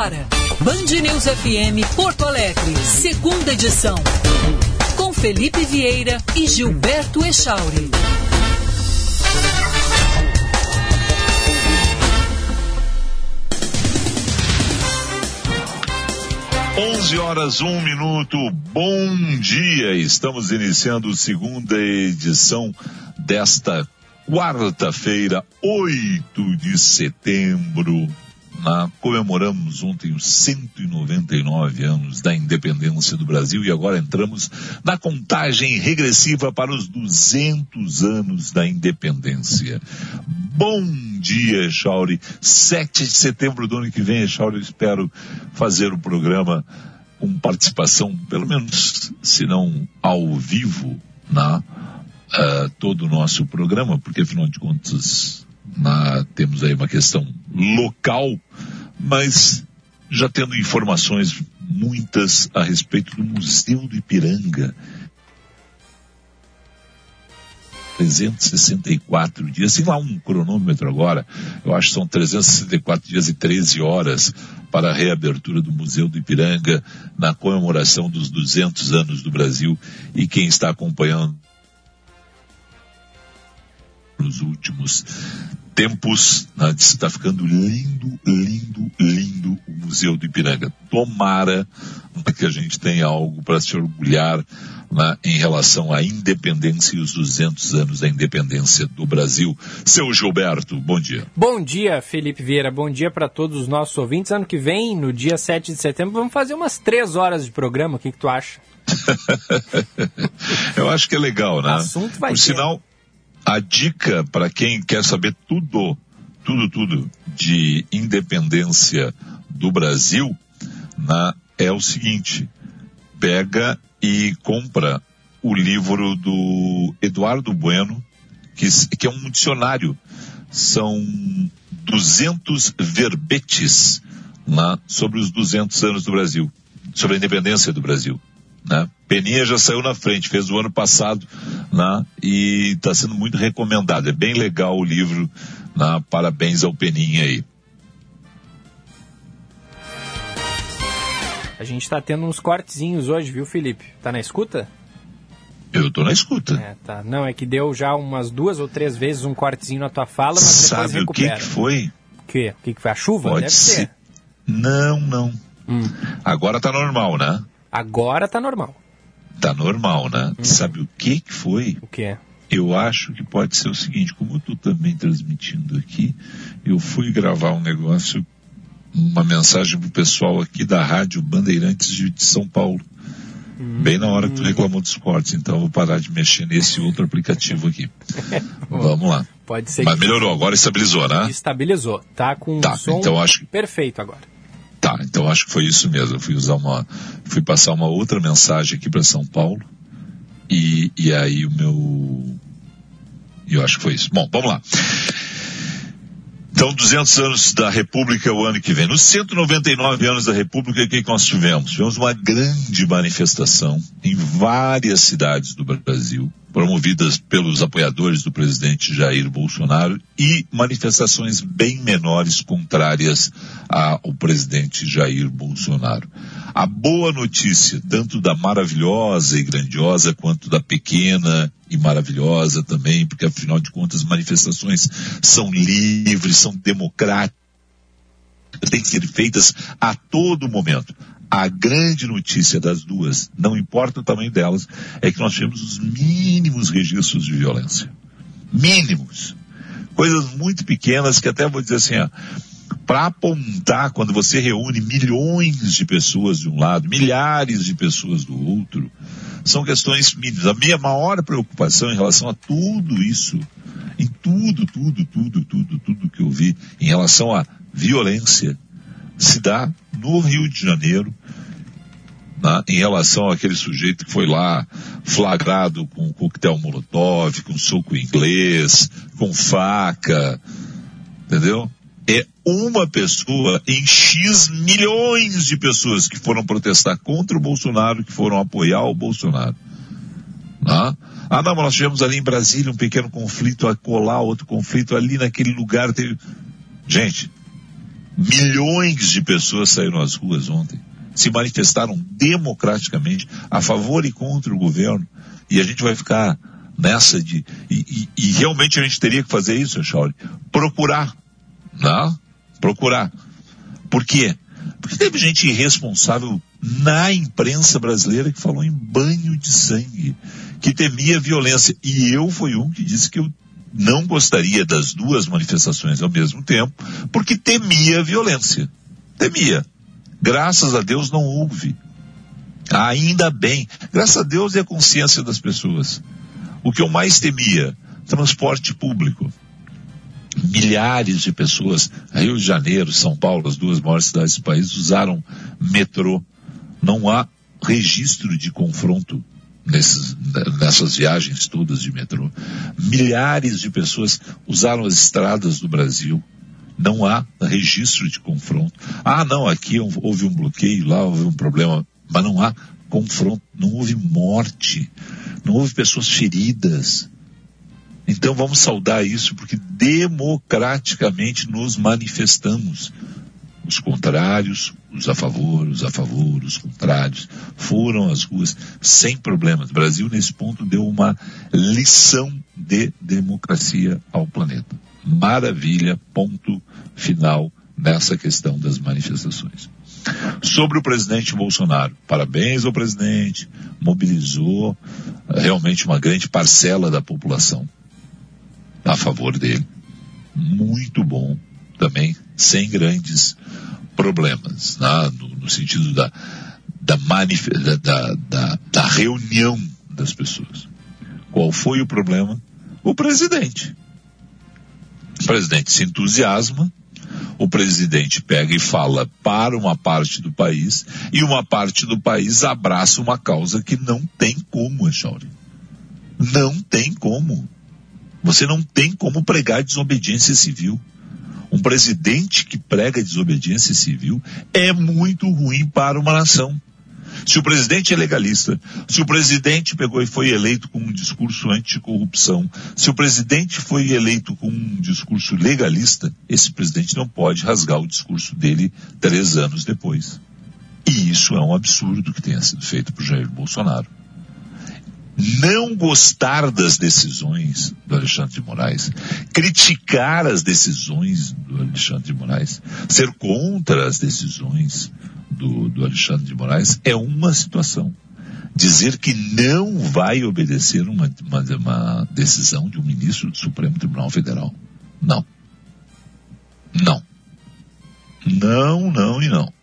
agora. Band News FM Porto Alegre, segunda edição. Com Felipe Vieira e Gilberto Echauri. 11 horas, um minuto. Bom dia. Estamos iniciando a segunda edição desta quarta-feira, 8 de setembro. Na, comemoramos ontem os 199 anos da independência do Brasil e agora entramos na contagem regressiva para os 200 anos da independência. Bom dia, Chauri. 7 de setembro do ano que vem, Chauri, eu espero fazer o programa com participação, pelo menos, se não ao vivo, na uh, todo o nosso programa, porque afinal de contas na, temos aí uma questão local, mas já tendo informações muitas a respeito do Museu do Ipiranga. 364 dias, tem lá um cronômetro agora, eu acho que são 364 dias e 13 horas para a reabertura do Museu do Ipiranga na comemoração dos 200 anos do Brasil e quem está acompanhando nos últimos tempos, né, está ficando lindo, lindo, lindo o Museu do Ipiranga. Tomara né, que a gente tenha algo para se orgulhar né, em relação à independência e os 200 anos da independência do Brasil. Seu Gilberto, bom dia. Bom dia, Felipe Vieira. Bom dia para todos os nossos ouvintes. Ano que vem, no dia 7 de setembro, vamos fazer umas três horas de programa. O que, que tu acha? Eu acho que é legal, né? O assunto vai Por ter. sinal, a dica para quem quer saber tudo, tudo, tudo de independência do Brasil na, é o seguinte: pega e compra o livro do Eduardo Bueno, que, que é um dicionário. São 200 verbetes lá sobre os 200 anos do Brasil, sobre a independência do Brasil. Né? Peninha já saiu na frente, fez o ano passado né? e está sendo muito recomendado. É bem legal o livro. Né? Parabéns ao Peninha aí. A gente está tendo uns cortezinhos hoje, viu, Felipe? Tá na escuta? Eu tô na escuta. É, tá. Não, é que deu já umas duas ou três vezes um cortezinho na tua fala, mas Sabe depois o que, recupera. que foi? O quê? O que, que foi? A chuva? Pode Deve ser. ser. Não, não. Hum. Agora tá normal, né? Agora tá normal. Tá normal, né? Hum. Sabe o que que foi? O quê? Eu acho que pode ser o seguinte, como eu tô também transmitindo aqui, eu fui gravar um negócio, uma mensagem pro pessoal aqui da Rádio Bandeirantes de, São Paulo. Bem na hora que tu reclamou dos cortes, então eu vou parar de mexer nesse outro aplicativo aqui. Vamos lá. Pode ser Mas que melhorou, agora estabilizou, né? estabilizou. Tá com um Tá, som então acho que perfeito agora. Tá, então acho que foi isso mesmo. Eu fui usar uma, fui passar uma outra mensagem aqui para São Paulo e, e aí o meu, eu acho que foi isso. Bom, vamos lá. Então, 200 anos da República é o ano que vem. Nos 199 anos da República, o que nós tivemos? Tivemos uma grande manifestação em várias cidades do Brasil, promovidas pelos apoiadores do presidente Jair Bolsonaro e manifestações bem menores contrárias ao presidente Jair Bolsonaro. A boa notícia, tanto da maravilhosa e grandiosa quanto da pequena e maravilhosa também, porque afinal de contas manifestações são livres, são democráticas, têm que ser feitas a todo momento. A grande notícia das duas, não importa o tamanho delas, é que nós tivemos os mínimos registros de violência. Mínimos. Coisas muito pequenas que até vou dizer assim, ó, para apontar quando você reúne milhões de pessoas de um lado, milhares de pessoas do outro, são questões mínimas. A minha maior preocupação em relação a tudo isso, em tudo, tudo, tudo, tudo, tudo que eu vi em relação à violência, se dá no Rio de Janeiro, né, em relação àquele sujeito que foi lá flagrado com coquetel molotov, com soco inglês, com faca, entendeu? É uma pessoa em X milhões de pessoas que foram protestar contra o Bolsonaro, que foram apoiar o Bolsonaro. Né? Ah, não, nós tivemos ali em Brasília um pequeno conflito a colar, outro conflito ali naquele lugar. Teve... Gente, Milhões de pessoas saíram às ruas ontem. Se manifestaram democraticamente a favor e contra o governo. E a gente vai ficar nessa de. E, e, e realmente a gente teria que fazer isso, Chauri. Procurar. Não? Né? Procurar. Por quê? Porque teve gente irresponsável na imprensa brasileira que falou em banho de sangue, que temia violência. E eu fui um que disse que eu não gostaria das duas manifestações ao mesmo tempo, porque temia violência. Temia. Graças a Deus não houve. Ainda bem. Graças a Deus é a consciência das pessoas. O que eu mais temia, transporte público. Milhares de pessoas, Rio de Janeiro, São Paulo, as duas maiores cidades do país, usaram metrô. Não há registro de confronto nesses, nessas viagens todas de metrô. Milhares de pessoas usaram as estradas do Brasil. Não há registro de confronto. Ah, não, aqui houve um bloqueio, lá houve um problema, mas não há confronto, não houve morte, não houve pessoas feridas. Então vamos saudar isso porque democraticamente nos manifestamos. Os contrários, os a favor, os a favor, os contrários, foram às ruas sem problemas. O Brasil, nesse ponto, deu uma lição de democracia ao planeta. Maravilha, ponto final nessa questão das manifestações. Sobre o presidente Bolsonaro, parabéns ao presidente, mobilizou eh, realmente uma grande parcela da população a favor dele. Muito bom também, sem grandes problemas, né? no, no, sentido da, da, da, da, da reunião das pessoas. Qual foi o problema? O presidente. O presidente se entusiasma, o presidente pega e fala para uma parte do país, e uma parte do país abraça uma causa que não tem como, Echauri. Não tem como. Você não tem como pregar desobediência civil. Um presidente que prega desobediência civil é muito ruim para uma nação. Se o presidente é legalista, se o presidente pegou e foi eleito com um discurso anticorrupção, se o presidente foi eleito com um discurso legalista, esse presidente não pode rasgar o discurso dele três anos depois. E isso é um absurdo que tenha sido feito por Jair Bolsonaro não gostar das decisões do Alexandre de Moraes, criticar as decisões do Alexandre de Moraes, ser contra as decisões do, do Alexandre de Moraes é uma situação. Dizer que não vai obedecer uma, uma, uma decisão de um ministro do Supremo Tribunal Federal. Não. Não. Não, não e não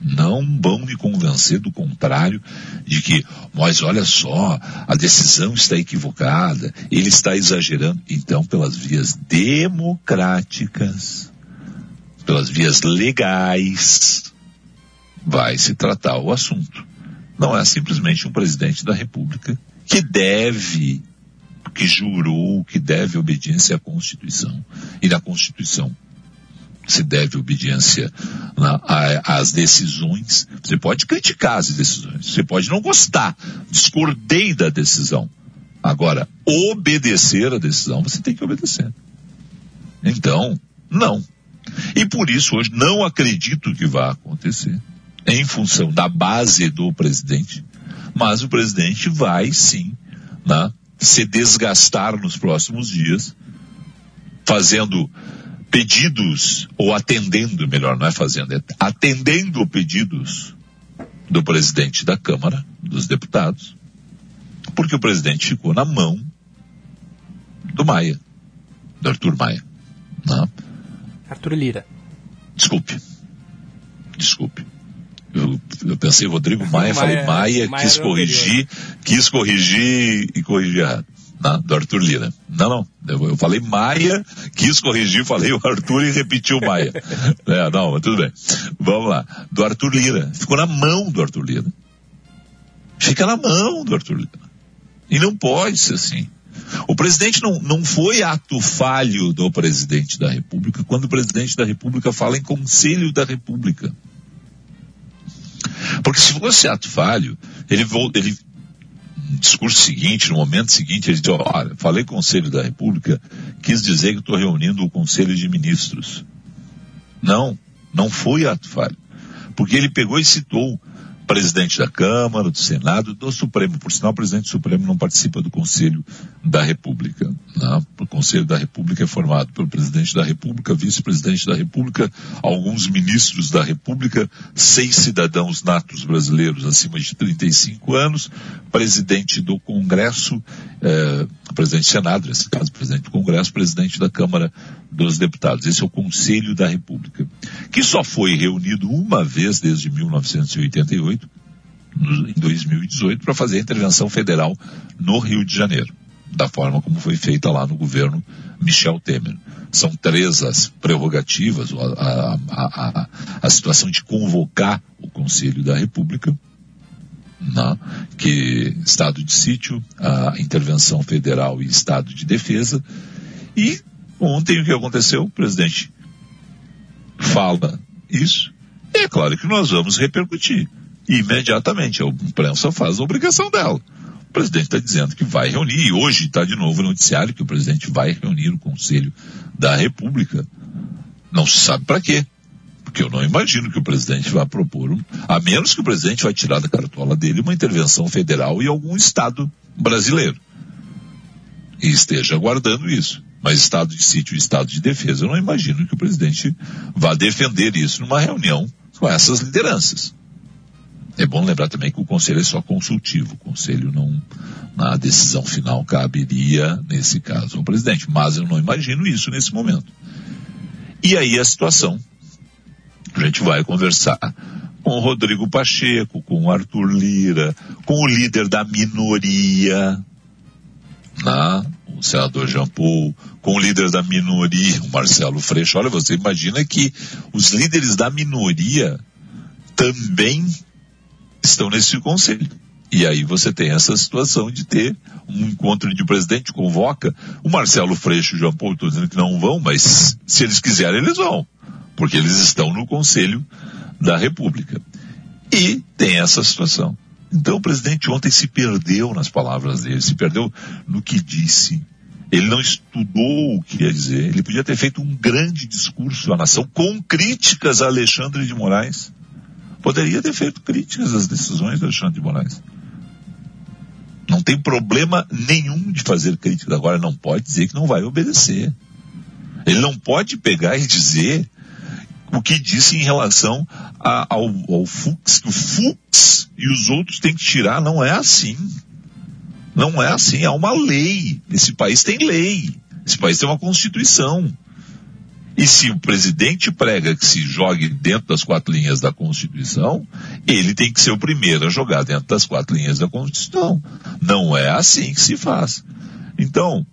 não vão me convencer do contrário, de que, mas olha só, a decisão está equivocada, ele está exagerando. Então, pelas vias democráticas, pelas vias legais, vai se tratar o assunto. Não é simplesmente um presidente da República que deve, que jurou, que deve obediência à Constituição. E na Constituição se deve obediência né, às decisões. Você pode criticar as decisões, você pode não gostar, discordei da decisão. Agora, obedecer a decisão, você tem que obedecer. Então, não. E por isso hoje não acredito que vá acontecer, em função da base do presidente, mas o presidente vai sim né, se desgastar nos próximos dias, fazendo pedidos, ou atendendo, melhor, não é fazendo, é atendendo pedidos do presidente da Câmara, dos deputados, porque o presidente ficou na mão do Maia, do Arthur Maia. Não? Né? Arthur Lira. Desculpe. Desculpe. Eu, eu pensei Rodrigo Maia, Maia falei Maia, Maia quis corrigir, quis corrigir e corrigir errado né, do Arthur Lira. Não, não. Eu, eu, falei Maia, quis corrigir, falei o Arthur e repetiu Maia. é, não, mas tudo bem. Vamos lá. Do Arthur Lira. Ficou na mão do Arthur Lira. Fica na mão do Arthur Lira. E não pode ser assim. O presidente não, não foi ato falho do presidente da República quando o presidente da República fala em Conselho da República. Porque se fosse ato falho, ele, ele discurso seguinte, no momento seguinte, ele disse, olha, falei Conselho da República, quis dizer que estou reunindo o Conselho de Ministros. Não, Não foi ato falho. Porque ele pegou e citou presidente da Câmara, do Senado, do Supremo. Por sinal, o presidente do Supremo não participa do Conselho da República. Né? O Conselho da República é formado pelo presidente da República, vice-presidente da República, alguns ministros da República, seis cidadãos natos brasileiros acima de 35 anos, presidente do Congresso, eh, presidente do Senado, nesse caso, presidente do Congresso, presidente da Câmara dos Deputados. Esse é o Conselho da República, que só foi reunido uma vez desde 1988, em 2018, para fazer a intervenção federal no Rio de Janeiro, da forma como foi feita lá no governo Michel Temer. São três as prerrogativas, a, a, a, a situação de convocar o Conselho da República, né, que estado de sítio, a intervenção federal e estado de defesa. E ontem o que aconteceu? O presidente fala isso. E é claro que nós vamos repercutir imediatamente. A imprensa faz a obrigação dela. O presidente está dizendo que vai reunir, e hoje está de novo no noticiário que o presidente vai reunir o Conselho da República. Não se sabe para quê. Porque eu não imagino que o presidente vá propor, um, a menos que o presidente vai tirar da cartola dele uma intervenção federal em algum estado brasileiro. E esteja aguardando isso. Mas estado de sítio e estado de defesa, eu não imagino que o presidente vá defender isso numa reunião com essas lideranças. É bom lembrar também que o conselho é só consultivo. O conselho não, na decisão final caberia, nesse caso, ao presidente. Mas eu não imagino isso nesse momento. E aí a situação a gente vai conversar com o Rodrigo Pacheco, com o Arthur Lira, com o líder da minoria, o senador Jean Paul, com o líder da minoria, o Marcelo Freixo. Olha, você imagina que os líderes da minoria também estão nesse conselho. E aí você tem essa situação de ter um encontro de presidente convoca o Marcelo Freixo e o Jean Paul, estou dizendo que não vão, mas se eles quiserem, eles vão porque eles estão no Conselho da República. E tem essa situação. Então o presidente ontem se perdeu nas palavras dele, se perdeu no que disse. Ele não estudou o que ia dizer. Ele podia ter feito um grande discurso à nação com críticas a Alexandre de Moraes. Poderia ter feito críticas às decisões de Alexandre de Moraes. Não tem problema nenhum de fazer críticas. Agora não pode dizer que não vai obedecer. Ele não pode pegar e dizer o que disse em relação a, ao, ao Fux, que o Fux e os outros têm que tirar, não é assim. Não é assim, há uma lei. Esse país tem lei. Esse país tem uma constituição. E se o presidente prega que se jogue dentro das quatro linhas da Constituição, ele tem que ser o primeiro a jogar dentro das quatro linhas da Constituição. Não é assim que se faz. Então,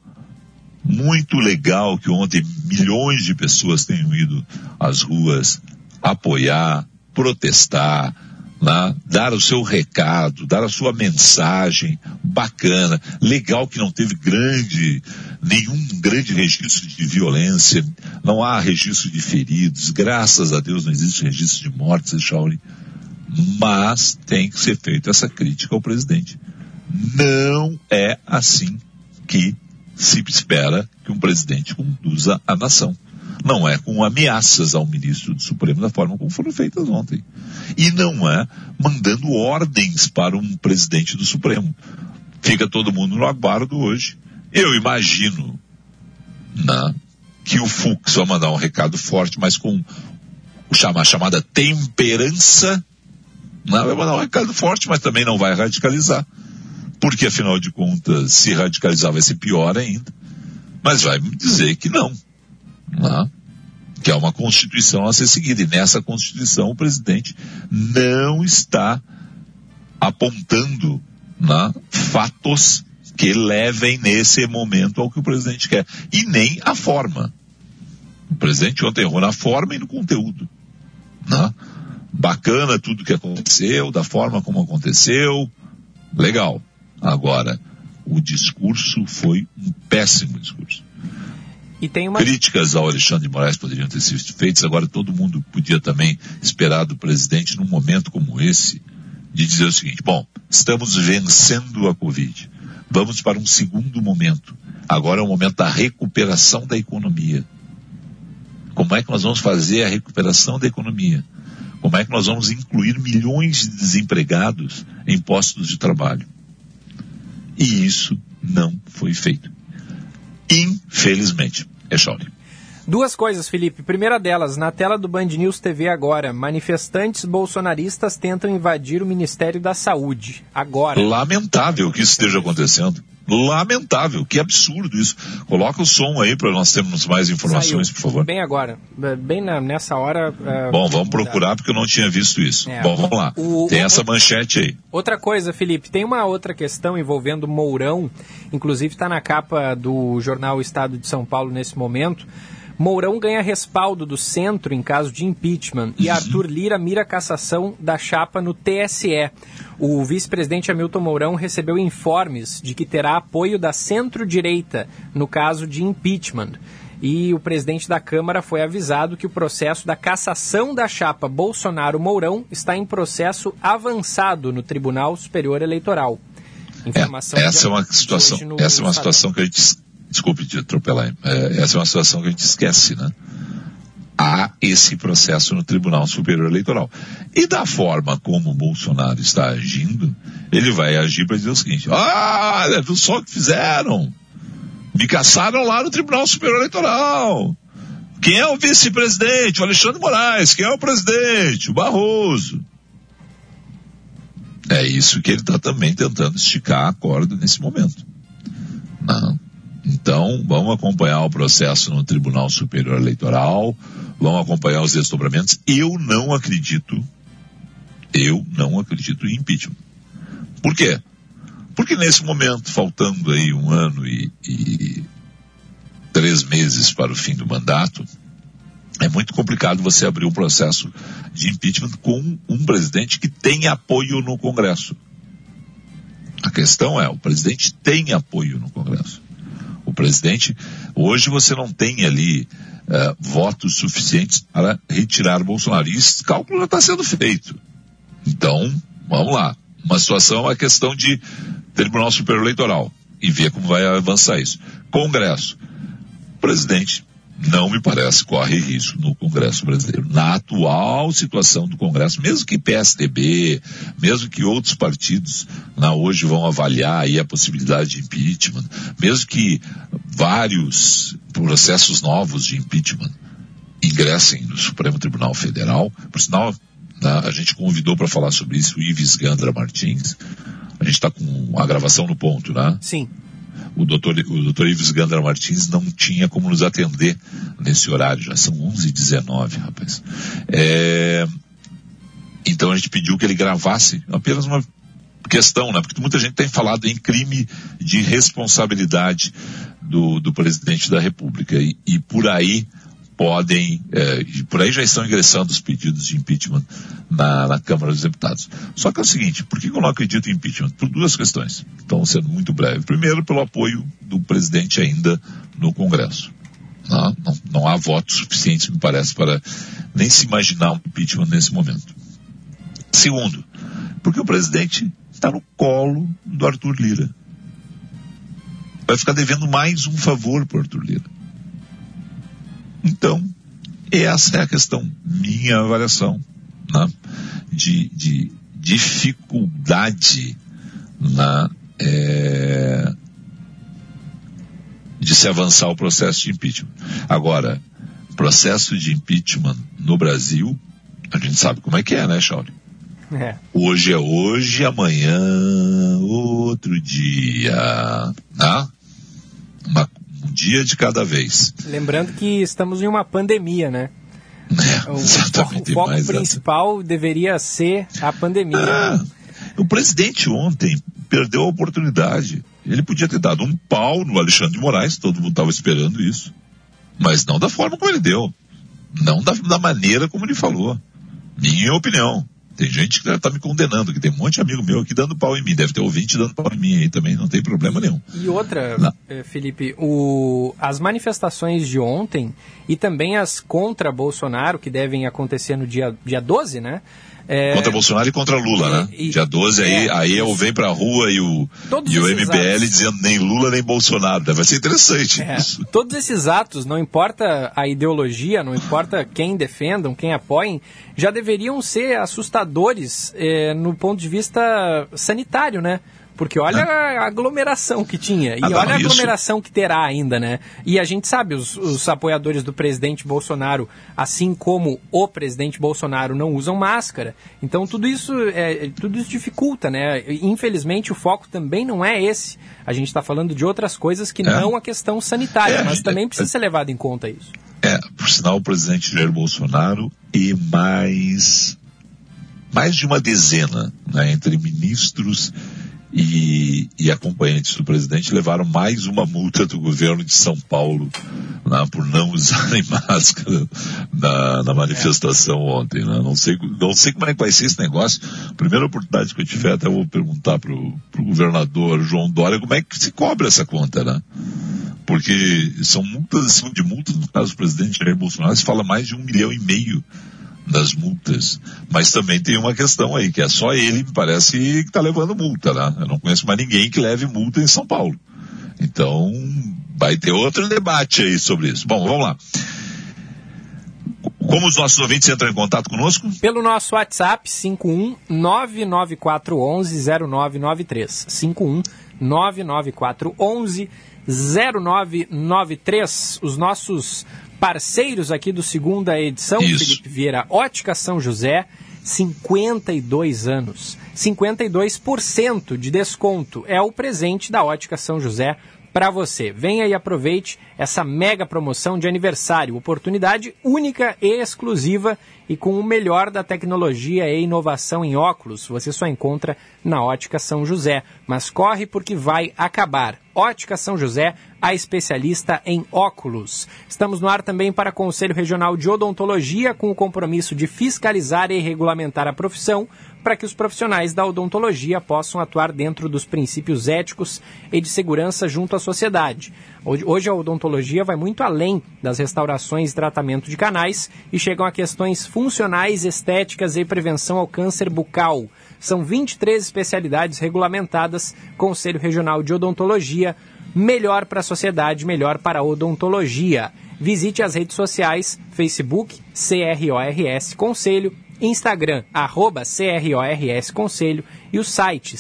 muito legal que ontem milhões de pessoas tenham ido às ruas apoiar, protestar, né? dar o seu recado, dar a sua mensagem bacana. Legal que não teve grande, nenhum grande registro de violência, não há registro de feridos, graças a Deus não existe registro de mortes, Shaolin. Mas tem que ser feita essa crítica ao presidente. Não é assim que se espera que um presidente conduza a nação. Não é com ameaças ao ministro do Supremo da forma como foram feitas ontem. E não é mandando ordens para um presidente do Supremo. Fica todo mundo no aguardo hoje. Eu imagino né, que o Fux vai mandar um recado forte, mas com a chamada temperança. Né, vai mandar um recado forte, mas também não vai radicalizar porque afinal de contas, se radicalizar vai ser pior ainda. Mas vai dizer que não. Não. Que é uma Constituição a ser seguida. E nessa Constituição o presidente não está apontando né, fatos que levem nesse momento ao que o presidente quer. E nem a forma. O presidente ontem errou na forma e no conteúdo. Né? Bacana tudo que aconteceu, da forma como aconteceu. Legal. Agora, o discurso foi um péssimo discurso. E tem uma... Críticas ao Alexandre de Moraes poderiam ter sido feitas, agora todo mundo podia também esperar do presidente num momento como esse, de dizer o seguinte, bom, estamos vencendo a Covid. Vamos para um segundo momento. Agora é o momento da recuperação da economia. Como é que nós vamos fazer a recuperação da economia? Como é que nós vamos incluir milhões de desempregados em postos de trabalho? E isso não foi feito. Infelizmente. É Shaolin. Duas coisas, Felipe. Primeira delas, na tela do Band News TV agora, manifestantes bolsonaristas tentam invadir o Ministério da Saúde. Agora. Lamentável que isso esteja acontecendo. Lamentável, que absurdo isso. Coloca o som aí para nós termos mais informações, Saiu. por favor. Bem agora, bem na, nessa hora. Uh, Bom, vamos procurar porque eu não tinha visto isso. É, Bom, vamos lá. O, tem o, essa manchete aí. Outra coisa, Felipe, tem uma outra questão envolvendo Mourão, inclusive está na capa do jornal Estado de São Paulo nesse momento. Mourão ganha respaldo do centro em caso de impeachment e uhum. Arthur Lira mira cassação da chapa no TSE. O vice-presidente Hamilton Mourão recebeu informes de que terá apoio da centro-direita no caso de impeachment. E o presidente da Câmara foi avisado que o processo da cassação da chapa Bolsonaro-Mourão está em processo avançado no Tribunal Superior Eleitoral. Informação é, essa é uma situação, essa é uma situação que a gente desculpe de atropelar, é, essa é uma situação que a gente esquece, né? Há esse processo no Tribunal Superior Eleitoral. E da forma como o Bolsonaro está agindo, ele vai agir para dizer o seguinte: ah, viu só o que fizeram? Me caçaram lá no Tribunal Superior Eleitoral. Quem é o vice-presidente? O Alexandre Moraes. Quem é o presidente? O Barroso. É isso que ele está também tentando esticar a corda nesse momento. Não. Então, vamos acompanhar o processo no Tribunal Superior Eleitoral, vamos acompanhar os desdobramentos. Eu não acredito, eu não acredito em impeachment. Por quê? Porque nesse momento, faltando aí um ano e, e três meses para o fim do mandato, é muito complicado você abrir um processo de impeachment com um presidente que tem apoio no Congresso. A questão é, o presidente tem apoio no Congresso o presidente, hoje você não tem ali uh, votos suficientes para retirar o Bolsonaro. E esse cálculo já está sendo feito. Então, vamos lá. Uma situação é questão de Tribunal Superior Eleitoral e ver como vai avançar isso. Congresso. O presidente não me parece corre risco no Congresso brasileiro. Na atual situação do Congresso, mesmo que PSDB, mesmo que outros partidos na hoje vão avaliar aí a possibilidade de impeachment, mesmo que vários processos novos de impeachment ingressem no Supremo Tribunal Federal, por sinal, né, a gente convidou para falar sobre isso o Ives Gandra Martins. A gente está com a gravação no ponto, né? Sim o doutor, o doutor Ives Gandra Martins não tinha como nos atender nesse horário, já são 11 h 19 rapaz. É, então a gente pediu que ele gravasse apenas uma questão, né? Porque muita gente tem falado em crime de responsabilidade do, do presidente da República e, e por aí podem, é, por aí já estão ingressando os pedidos de impeachment na, na, Câmara dos Deputados. Só que é o seguinte, por que eu não acredito em impeachment? Por duas questões. Então, sendo muito breve. Primeiro, pelo apoio do presidente ainda no Congresso. Não, não, não há votos suficientes, me parece, para nem se imaginar um impeachment nesse momento. Segundo, porque o presidente está no colo do Arthur Lira. Vai ficar devendo mais um favor para o Arthur Lira. Então, essa é a questão, minha avaliação, né? de, de dificuldade na, é, de se avançar o processo de impeachment. Agora, processo de impeachment no Brasil, a gente sabe como é que é, né, Shawnee? É. Hoje é hoje, amanhã outro dia. Né? Dia de cada vez. Lembrando que estamos em uma pandemia, né? É, o, exatamente, o foco principal deveria ser a pandemia. Ah, o presidente ontem perdeu a oportunidade. Ele podia ter dado um pau no Alexandre de Moraes, todo mundo estava esperando isso. Mas não da forma como ele deu. Não da, da maneira como ele falou. Minha opinião. Tem gente que está me condenando, que tem um monte de amigo meu aqui dando pau em mim. Deve ter ouvinte dando pau em mim aí também, não tem problema nenhum. E outra, não. Eh, Felipe, o, as manifestações de ontem e também as contra Bolsonaro, que devem acontecer no dia, dia 12, né? É... Contra Bolsonaro e contra Lula, né? E, Dia 12, aí, é, aí eu venho pra rua e o, e o MBL atos. dizendo nem Lula nem Bolsonaro. Vai ser interessante é, isso. Todos esses atos, não importa a ideologia, não importa quem defendam, quem apoiem, já deveriam ser assustadores é, no ponto de vista sanitário, né? Porque olha é. a aglomeração que tinha. E ah, olha a aglomeração isso. que terá ainda, né? E a gente sabe, os, os, apoiadores do presidente Bolsonaro, assim como o presidente Bolsonaro, não usam máscara. Então tudo isso, é, tudo isso dificulta, né? Infelizmente o foco também não é esse. A gente está falando de outras coisas que é. não a questão sanitária, é, mas também precisa ser levado em conta isso. É, por sinal, o presidente Jair Bolsonaro e mais mais de uma dezena né, entre ministros e, e, acompanhantes do presidente levaram mais uma multa do governo de São Paulo né, por não usarem máscara na, na manifestação ontem. Né? Não, sei, não sei como é que vai ser esse negócio. Primeira oportunidade que eu tiver, até vou perguntar para o governador João Dória como é que se cobra essa conta, né? Porque são multas acima de multas, no caso do presidente Jair Bolsonaro, se fala mais de um milhão e meio das multas. Mas também tem uma questão aí, que é só ele, me parece, que está levando multa, né? Eu não conheço mais ninguém que leve multa em São Paulo. Então, vai ter outro debate aí sobre isso. Bom, vamos lá. Como os nossos ouvintes entram em contato conosco? Pelo nosso WhatsApp, 51994110993. 51994110993. Os nossos parceiros aqui do segunda edição, Isso. Felipe Vieira, Ótica São José, 52 anos. 52% de desconto é o presente da Ótica São José para você. Venha e aproveite essa mega promoção de aniversário, oportunidade única e exclusiva e com o melhor da tecnologia e inovação em óculos, você só encontra na Ótica São José. Mas corre porque vai acabar. Ótica São José, a especialista em óculos. Estamos no ar também para Conselho Regional de Odontologia, com o compromisso de fiscalizar e regulamentar a profissão, para que os profissionais da odontologia possam atuar dentro dos princípios éticos e de segurança junto à sociedade. Hoje a odontologia vai muito além das restaurações e tratamento de canais e chegam a questões funcionais, estéticas e prevenção ao câncer bucal. São 23 especialidades regulamentadas, Conselho Regional de Odontologia, melhor para a sociedade, melhor para a odontologia. Visite as redes sociais, Facebook, CRORS Conselho, Instagram, arroba CRORS Conselho e o site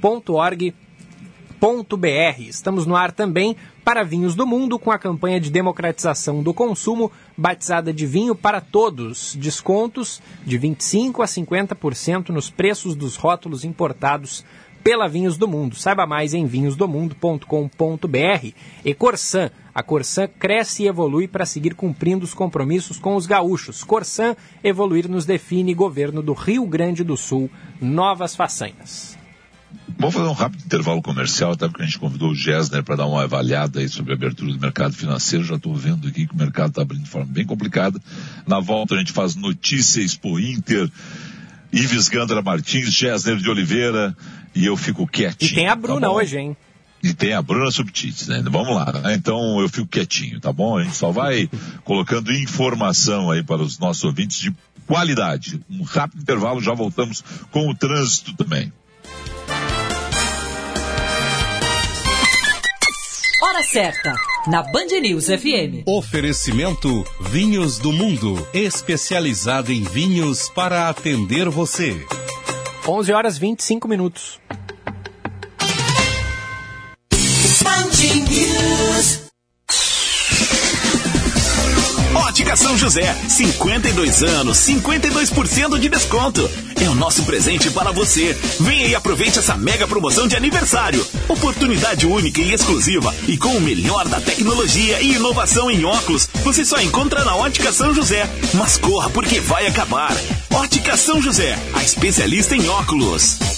crors.org.br. Estamos no ar também para Vinhos do Mundo com a campanha de democratização do consumo, batizada de Vinho para Todos. Descontos de 25% a 50% nos preços dos rótulos importados pela Vinhos do Mundo. Saiba mais em vinhosdomundo.com.br. E Corsan. A Corsan cresce e evolui para seguir cumprindo os compromissos com os gaúchos. Corsan, evoluir nos define governo do Rio Grande do Sul. Novas façanhas. Vamos fazer um rápido intervalo comercial, até porque a gente convidou o Gessner para dar uma avaliada aí sobre a abertura do mercado financeiro. Já estou vendo aqui que o mercado está abrindo de forma bem complicada. Na volta a gente faz notícia Expo Inter, Ives Gandra Martins, Gessner de Oliveira e eu fico quietinho. E tem a tá Bruna tá hoje, hein? E tem a Bruna Subtites, né? Vamos lá, né? Então eu fico quietinho, tá bom? A gente só vai colocando informação aí para os nossos ouvintes de qualidade. Um rápido intervalo, já voltamos com o trânsito também. Hora certa, na Band News FM. Oferecimento Vinhos do Mundo, especializado em vinhos para atender você. 11 horas 25 minutos. Ótica São José, 52 anos, 52% de desconto. É o nosso presente para você. Venha e aproveite essa mega promoção de aniversário. Oportunidade única e exclusiva e com o melhor da tecnologia e inovação em óculos, você só encontra na Ótica São José. Mas corra porque vai acabar. Ótica São José, a especialista em óculos.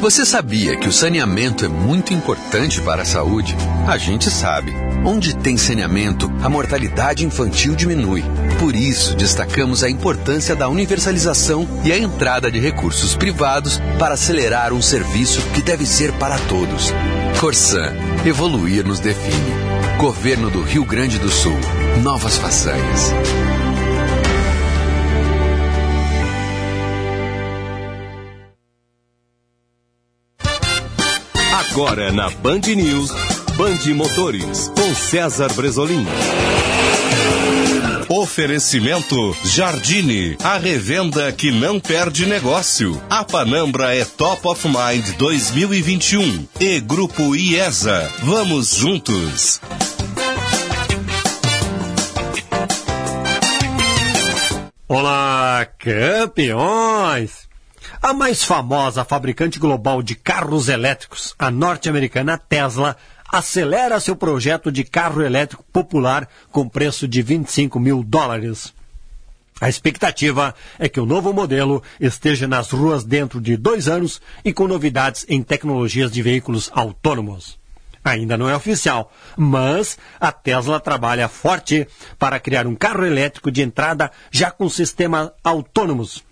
Você sabia que o saneamento é muito importante para a saúde? A gente sabe. Onde tem saneamento, a mortalidade infantil diminui. Por isso, destacamos a importância da universalização e a entrada de recursos privados para acelerar um serviço que deve ser para todos. Corsan, evoluir nos define. Governo do Rio Grande do Sul. Novas façanhas. Agora na Band News, Band Motores, com César Bresolim. Oferecimento Jardine, a revenda que não perde negócio. A Panambra é Top of Mind 2021 e Grupo IESA. Vamos juntos. Olá, campeões! A mais famosa fabricante global de carros elétricos, a norte-americana Tesla, acelera seu projeto de carro elétrico popular com preço de 25 mil dólares. A expectativa é que o novo modelo esteja nas ruas dentro de dois anos e com novidades em tecnologias de veículos autônomos. Ainda não é oficial, mas a Tesla trabalha forte para criar um carro elétrico de entrada já com sistemas autônomos,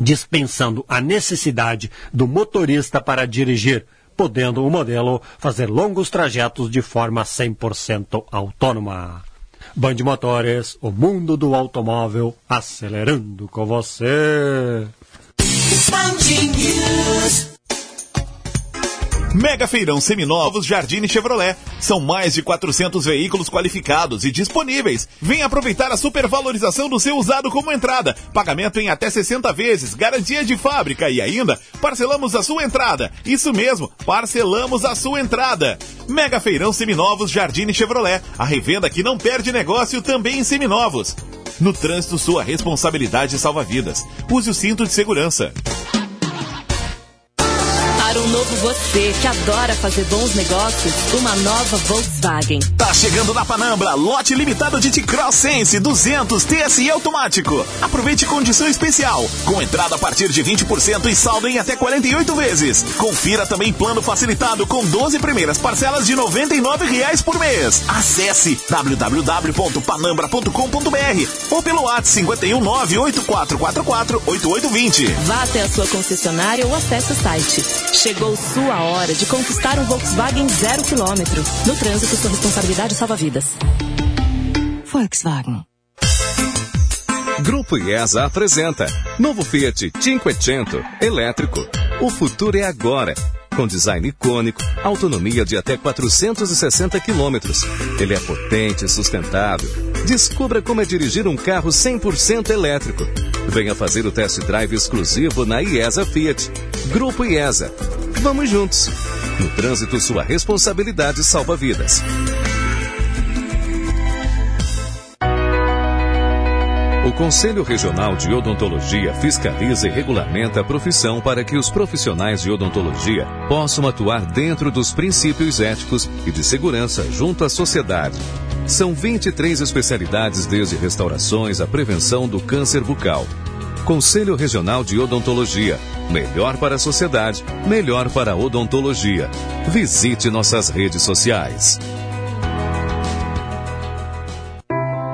dispensando a necessidade do motorista para dirigir, podendo o modelo fazer longos trajetos de forma 100% autônoma. Band Motores, o mundo do automóvel acelerando com você. Mega Feirão Seminovos Jardine Chevrolet. São mais de 400 veículos qualificados e disponíveis. Venha aproveitar a supervalorização do seu usado como entrada. Pagamento em até 60 vezes, garantia de fábrica e ainda parcelamos a sua entrada. Isso mesmo, parcelamos a sua entrada. Mega Feirão Seminovos Jardine Chevrolet. A revenda que não perde negócio também em seminovos. No trânsito, sua responsabilidade salva vidas. Use o cinto de segurança. Você que adora fazer bons negócios, uma nova Volkswagen. Tá chegando na Panambra, lote limitado de T-Cross Sense 200 TSI automático. Aproveite condição especial, com entrada a partir de 20% e saldo em até 48 vezes. Confira também plano facilitado com 12 primeiras parcelas de 99 reais por mês. Acesse www.panambra.com.br ou pelo WhatsApp 51984448820. Vá até a sua concessionária ou acesse o site. Chegou sua hora de conquistar um Volkswagen zero quilômetro. No trânsito, sua responsabilidade salva vidas. Volkswagen. Grupo IESA apresenta novo Fiat Cinquecento elétrico. O futuro é agora. Com design icônico, autonomia de até 460 quilômetros. Ele é potente e sustentável. Descubra como é dirigir um carro 100% elétrico. Venha fazer o test drive exclusivo na IESA Fiat. Grupo IESA. Vamos juntos. No trânsito, sua responsabilidade salva vidas. O Conselho Regional de Odontologia fiscaliza e regulamenta a profissão para que os profissionais de odontologia possam atuar dentro dos princípios éticos e de segurança junto à sociedade. São 23 especialidades, desde restaurações à prevenção do câncer bucal. Conselho Regional de Odontologia. Melhor para a sociedade, melhor para a odontologia. Visite nossas redes sociais.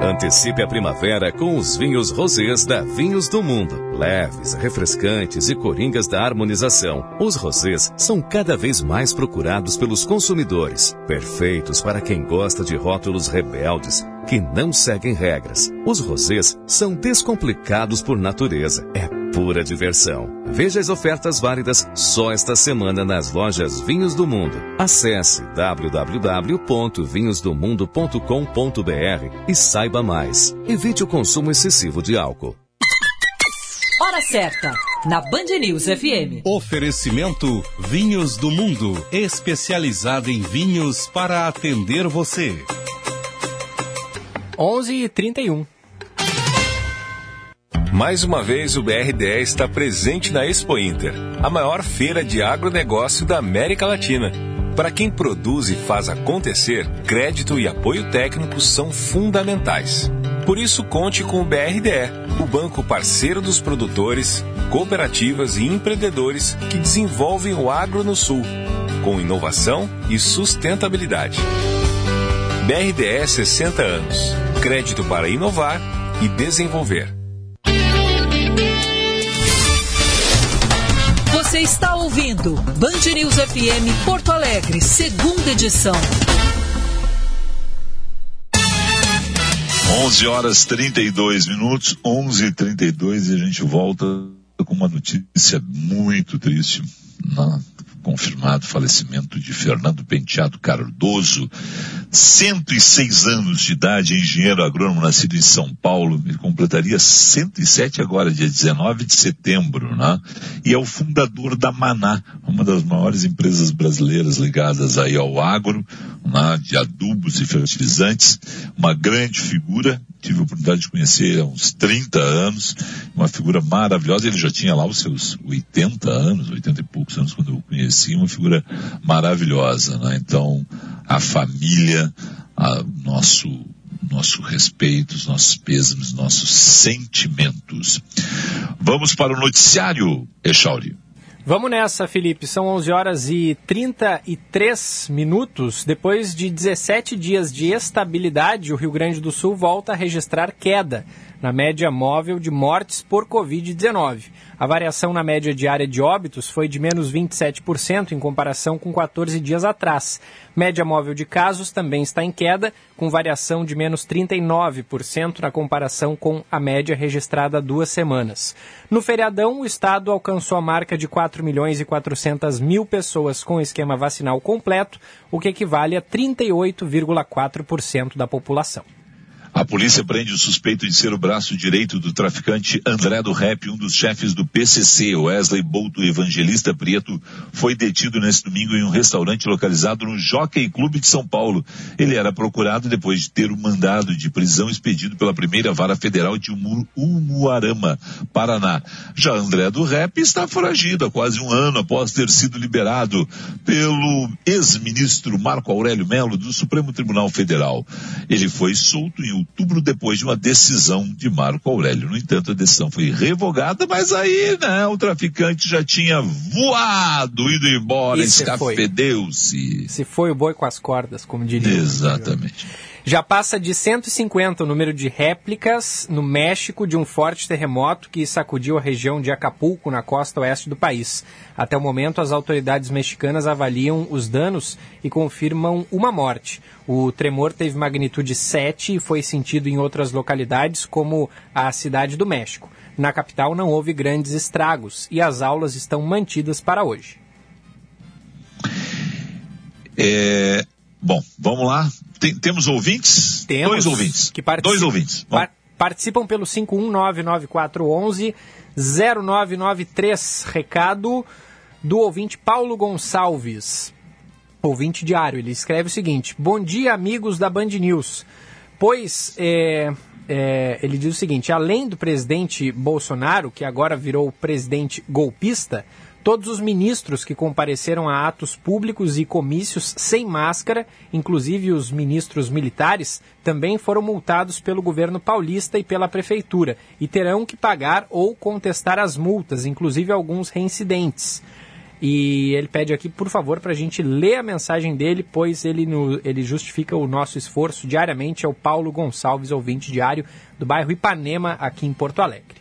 Antecipe a primavera com os vinhos rosés da Vinhos do Mundo. Leves, refrescantes e coringas da harmonização. Os rosés são cada vez mais procurados pelos consumidores. Perfeitos para quem gosta de rótulos rebeldes que não seguem regras. Os rosés são descomplicados por natureza. É pura diversão. Veja as ofertas válidas só esta semana nas lojas Vinhos do Mundo. Acesse www.vinhosdomundo.com.br e saiba mais. Evite o consumo excessivo de álcool. Hora certa, na Band News FM. Oferecimento Vinhos do Mundo, especializado em vinhos para atender você. 11h31. Mais uma vez, o BRDE está presente na Expo Inter, a maior feira de agronegócio da América Latina. Para quem produz e faz acontecer, crédito e apoio técnico são fundamentais. Por isso, conte com o BRDE, o banco parceiro dos produtores, cooperativas e empreendedores que desenvolvem o agro no Sul, com inovação e sustentabilidade. BRDE 60 anos. Crédito para inovar e desenvolver. Você está ouvindo Band News FM Porto Alegre, segunda edição. 11 horas 32 minutos, 11 e 32 a gente volta com uma notícia muito triste. Né? Confirmado o falecimento de Fernando Penteado Cardoso, 106 anos de idade, engenheiro agrônomo nascido em São Paulo, ele completaria 107 agora, dia 19 de setembro, né? E é o fundador da Maná, uma das maiores empresas brasileiras ligadas aí ao agro, né? de adubos e fertilizantes, uma grande figura, tive a oportunidade de conhecer há uns 30 anos, uma figura maravilhosa, ele já tinha lá os seus 80 anos, 80 e poucos anos quando eu o conheci, uma figura maravilhosa, né? Então, a família, a nosso nosso respeito, os nossos pêsames, nossos sentimentos. Vamos para o noticiário, Echauri. Vamos nessa, Felipe. São 11 horas e 33 minutos. Depois de 17 dias de estabilidade, o Rio Grande do Sul volta a registrar queda na média móvel de mortes por Covid-19. A variação na média diária de óbitos foi de menos 27% em comparação com 14 dias atrás. Média móvel de casos também está em queda, com variação de menos 39% na comparação com a média registrada há duas semanas. No feriadão, o estado alcançou a marca de 4 milhões e 400 mil pessoas com esquema vacinal completo, o que equivale a 38,4% da população. A polícia prende o suspeito de ser o braço direito do traficante André do Rep, um dos chefes do PCC. Wesley Bolto Evangelista Prieto foi detido neste domingo em um restaurante localizado no Jockey Clube de São Paulo. Ele era procurado depois de ter um mandado de prisão expedido pela primeira vara federal de Umuarama, Paraná. Já André do Rep está foragido há quase um ano após ter sido liberado pelo ex-ministro Marco Aurélio Melo do Supremo Tribunal Federal. Ele foi solto em outubro depois de uma decisão de Marco Aurélio. No entanto, a decisão foi revogada, mas aí, né, o traficante já tinha voado, ido embora, escafedeu-se. Se foi o boi com as cordas, como diria. Exatamente. Já passa de 150 o número de réplicas no México de um forte terremoto que sacudiu a região de Acapulco, na costa oeste do país. Até o momento, as autoridades mexicanas avaliam os danos e confirmam uma morte. O tremor teve magnitude 7 e foi sentido em outras localidades, como a cidade do México. Na capital não houve grandes estragos e as aulas estão mantidas para hoje. É, bom, vamos lá. Tem, temos ouvintes? Temos. Dois ouvintes. Que participam, Dois ouvintes. Par, participam pelo 5199411 0993. Recado do ouvinte Paulo Gonçalves. Ouvinte diário. Ele escreve o seguinte: Bom dia, amigos da Band News. Pois é, é, ele diz o seguinte: além do presidente Bolsonaro, que agora virou presidente golpista, todos os ministros que compareceram a atos públicos e comícios sem máscara, inclusive os ministros militares, também foram multados pelo governo paulista e pela prefeitura e terão que pagar ou contestar as multas, inclusive alguns reincidentes. E ele pede aqui, por favor, para a gente ler a mensagem dele, pois ele, no, ele justifica o nosso esforço diariamente. É o Paulo Gonçalves, ouvinte diário do bairro Ipanema, aqui em Porto Alegre.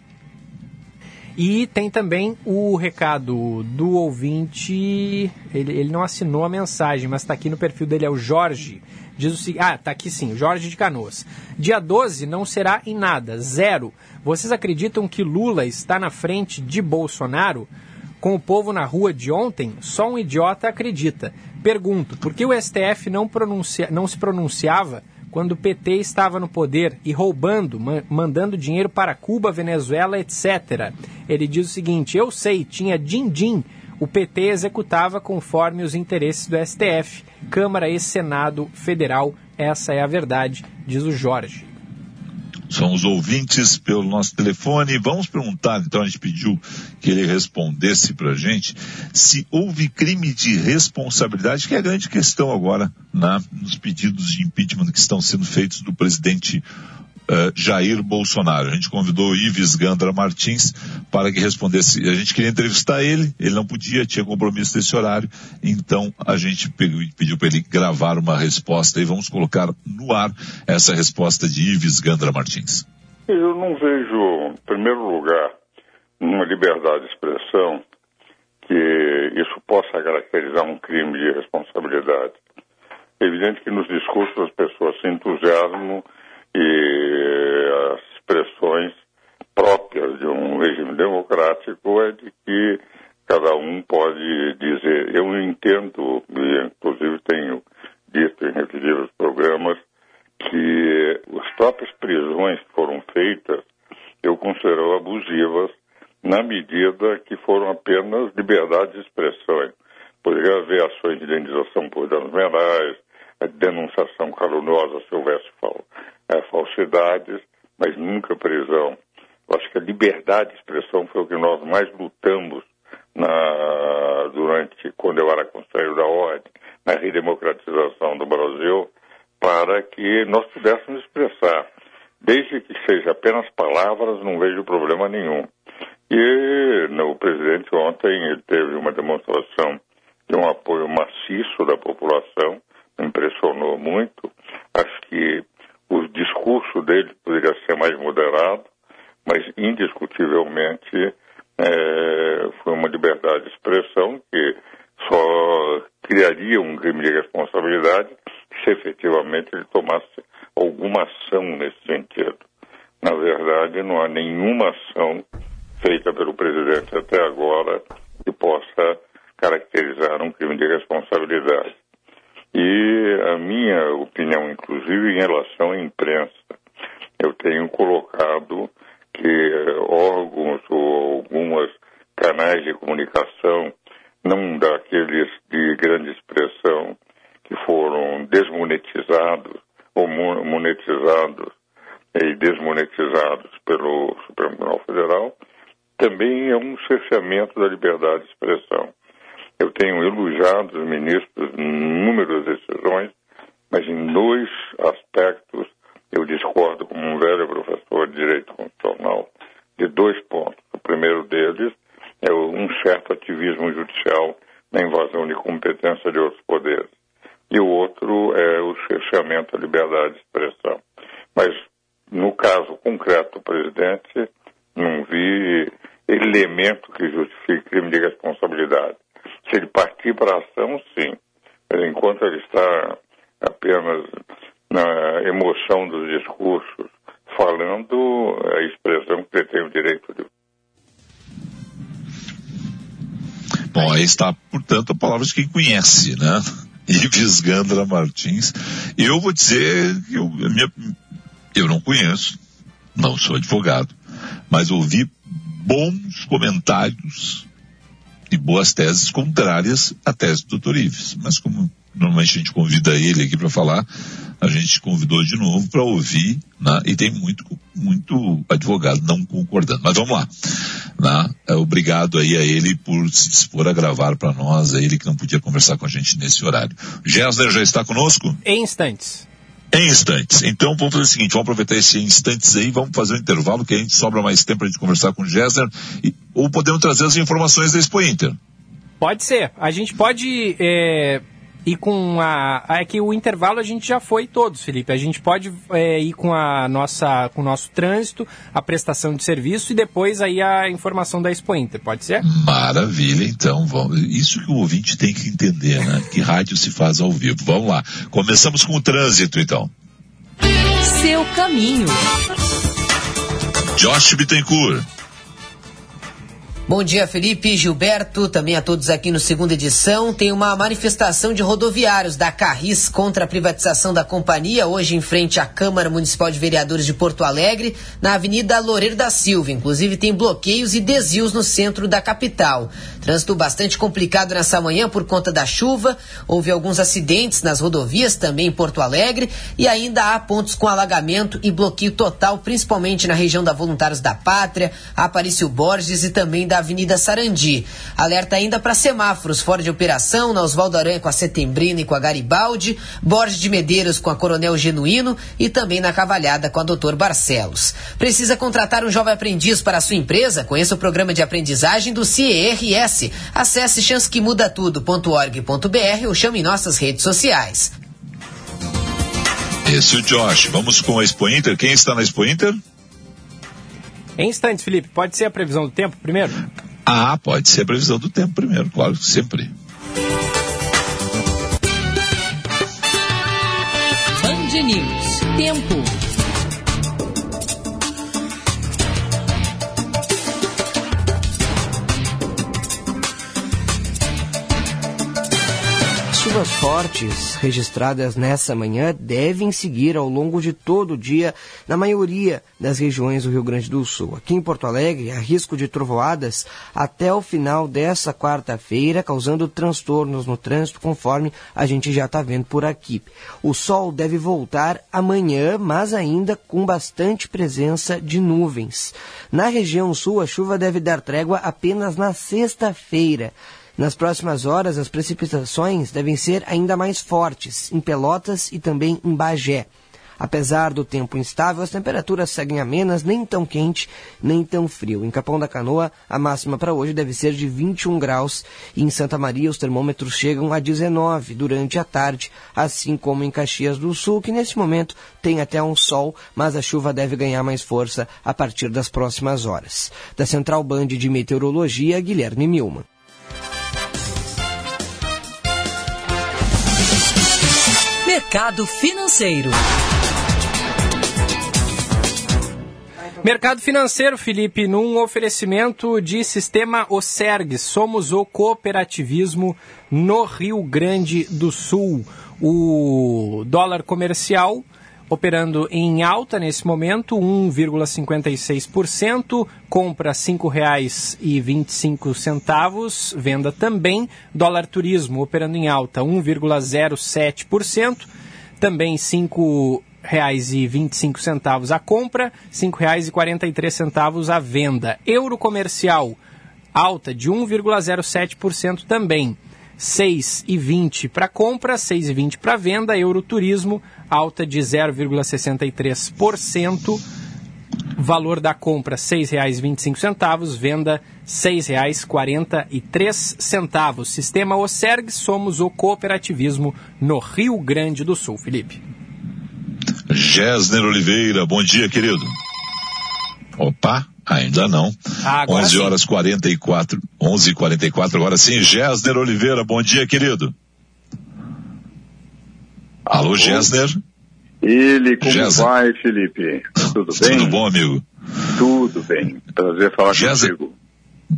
E tem também o recado do ouvinte, ele, ele não assinou a mensagem, mas está aqui no perfil dele, é o Jorge. Diz o seguinte, ah, tá aqui sim, Jorge de Canoas. Dia 12 não será em nada, zero. Vocês acreditam que Lula está na frente de Bolsonaro? Com o povo na rua de ontem, só um idiota acredita. Pergunto, por que o STF não, pronuncia, não se pronunciava quando o PT estava no poder e roubando, ma mandando dinheiro para Cuba, Venezuela, etc. Ele diz o seguinte: eu sei, tinha din-din. O PT executava conforme os interesses do STF, Câmara e Senado Federal. Essa é a verdade, diz o Jorge. São os ouvintes pelo nosso telefone. Vamos perguntar, então a gente pediu que ele respondesse para a gente se houve crime de responsabilidade, que é a grande questão agora na, nos pedidos de impeachment que estão sendo feitos do presidente uh, Jair Bolsonaro. A gente convidou Ives Gandra Martins para que respondesse. A gente queria entrevistar ele, ele não podia, tinha compromisso desse horário, então a gente pediu para ele gravar uma resposta e vamos colocar no ar essa resposta de Ives Gandra Martins. Eu não vejo, em primeiro lugar, uma liberdade de expressão que isso possa caracterizar um crime de responsabilidade. É evidente que nos discursos as pessoas se entusiasmam e as expressões próprias de um regime democrático é de que cada um pode dizer. Eu entendo, e inclusive tenho dito em repetidos programas, que as próprias prisões que foram feitas eu considero abusivas na medida que foram apenas liberdade de expressão. Poderia haver ações de indenização por danos morais, denunciação caluniosa se houvesse é, falsidades, mas nunca prisão. Eu acho que a liberdade de expressão foi o que nós mais lutamos na, durante, quando eu era conselheiro da ordem, na redemocratização do Brasil, para que nós pudéssemos expressar. Desde que seja apenas palavras, não vejo problema nenhum. E no, o presidente ontem teve uma demonstração de um apoio maciço da população, impressionou muito. Acho que o discurso dele poderia ser mais moderado, mas indiscutivelmente é, foi uma liberdade de expressão que só criaria um crime de responsabilidade se efetivamente ele tomasse alguma ação nesse sentido. Na verdade, não há nenhuma ação feita pelo presidente até agora que possa caracterizar um crime de responsabilidade. E a minha opinião, inclusive, em relação à imprensa, eu tenho colocado que órgãos ou algumas canais de comunicação, não daqueles de grande expressão, que foram desmonetizados ou monetizados e desmonetizados pelo Supremo Tribunal Federal, também é um cerceamento da liberdade de expressão. Eu tenho elogiado os ministros em inúmeras decisões, mas em dois aspectos eu discordo como um velho professor de direito constitucional de dois pontos. O primeiro deles é um certo ativismo judicial na invasão de competência de outros poderes. E o outro é o cerceamento da liberdade de expressão. Mas, no caso concreto do presidente, não vi elemento que justifique crime de responsabilidade. Se ele partir para a ação, sim. Mas enquanto ele está apenas na emoção dos discursos, falando a expressão que ele tem o direito de. Bom, aí está, portanto, a palavra de quem conhece, né? Ives Gandra Martins. Eu vou dizer que eu, minha, eu não conheço, não sou advogado, mas ouvi bons comentários e boas teses contrárias à tese do Dr. Ives. Mas como normalmente a gente convida ele aqui para falar, a gente convidou de novo para ouvir, né? e tem muito, muito advogado não concordando. Mas vamos lá. Né? É, obrigado aí a ele por se dispor a gravar para nós, a ele que não podia conversar com a gente nesse horário. Gessler já está conosco? Em instantes. Em instantes. Então vamos fazer o seguinte, vamos aproveitar esse instantes aí, vamos fazer um intervalo que a gente sobra mais tempo para a gente conversar com o Gessner, e, ou podemos trazer as informações da Expo Inter. Pode ser. A gente pode é, E com a. É que o intervalo a gente já foi todos, Felipe. A gente pode é, ir com a nossa, com o nosso trânsito, a prestação de serviço e depois aí a informação da Expo Inter, pode ser? Maravilha, então vamos. Isso que o ouvinte tem que entender, né? Que rádio se faz ao vivo. Vamos lá. Começamos com o trânsito, então. Seu caminho. Josh Bittencourt. Bom dia, Felipe, Gilberto, também a todos aqui no segunda edição. Tem uma manifestação de rodoviários da Carris contra a privatização da companhia, hoje em frente à Câmara Municipal de Vereadores de Porto Alegre, na Avenida Loureiro da Silva. Inclusive tem bloqueios e desvios no centro da capital. Trânsito bastante complicado nessa manhã por conta da chuva. Houve alguns acidentes nas rodovias também em Porto Alegre e ainda há pontos com alagamento e bloqueio total, principalmente na região da Voluntários da Pátria, Aparício Borges e também da Avenida Sarandi. Alerta ainda para semáforos fora de operação, na Oswaldo Aranha com a Setembrina e com a Garibaldi, Borges de Medeiros com a Coronel Genuíno e também na Cavalhada com a Doutor Barcelos. Precisa contratar um jovem aprendiz para a sua empresa? Conheça o programa de aprendizagem do CIERS. Acesse chancequemudatudo.org.br ou chame nossas redes sociais. Esse é o Josh. Vamos com a Expo Inter. Quem está na Expo Inter? Em instantes, Felipe, pode ser a previsão do tempo primeiro? Ah, pode ser a previsão do tempo primeiro, claro, sempre. Band News. Tempo. Chuvas fortes registradas nessa manhã devem seguir ao longo de todo o dia na maioria das regiões do Rio Grande do Sul. Aqui em Porto Alegre, há risco de trovoadas até o final dessa quarta-feira, causando transtornos no trânsito, conforme a gente já está vendo por aqui. O sol deve voltar amanhã, mas ainda com bastante presença de nuvens. Na região sul, a chuva deve dar trégua apenas na sexta-feira. Nas próximas horas, as precipitações devem ser ainda mais fortes em Pelotas e também em Bagé. Apesar do tempo instável, as temperaturas seguem amenas, nem tão quente, nem tão frio. Em Capão da Canoa, a máxima para hoje deve ser de 21 graus e em Santa Maria os termômetros chegam a 19 durante a tarde, assim como em Caxias do Sul, que nesse momento tem até um sol, mas a chuva deve ganhar mais força a partir das próximas horas. Da Central Band de Meteorologia, Guilherme Milman. Mercado Financeiro. Mercado financeiro, Felipe, num oferecimento de sistema Oserg. Somos o cooperativismo no Rio Grande do Sul. O dólar comercial operando em alta nesse momento, 1,56%, compra R$ 5,25, venda também. Dólar turismo operando em alta, 1,07%, também R$ 5,25 a compra, R$ 5,43 a venda. Euro comercial, alta de 1,07% também. 6,20 para compra, 6,20 para venda, Euro Turismo, alta de 0,63%, valor da compra R$ 6,25, venda R$ 6,43. Sistema Oserg, somos o cooperativismo no Rio Grande do Sul. Felipe. Gessner Oliveira, bom dia, querido. Opa, ainda não. Ah, agora 11 sim. horas 44, 11 e 44 agora sim. Gessner Oliveira, bom dia, querido. Alô, Gessner? Ele, como Gessner. vai, Felipe? Tudo bem? Tudo bom, amigo? Tudo bem. Prazer falar Gessner, contigo.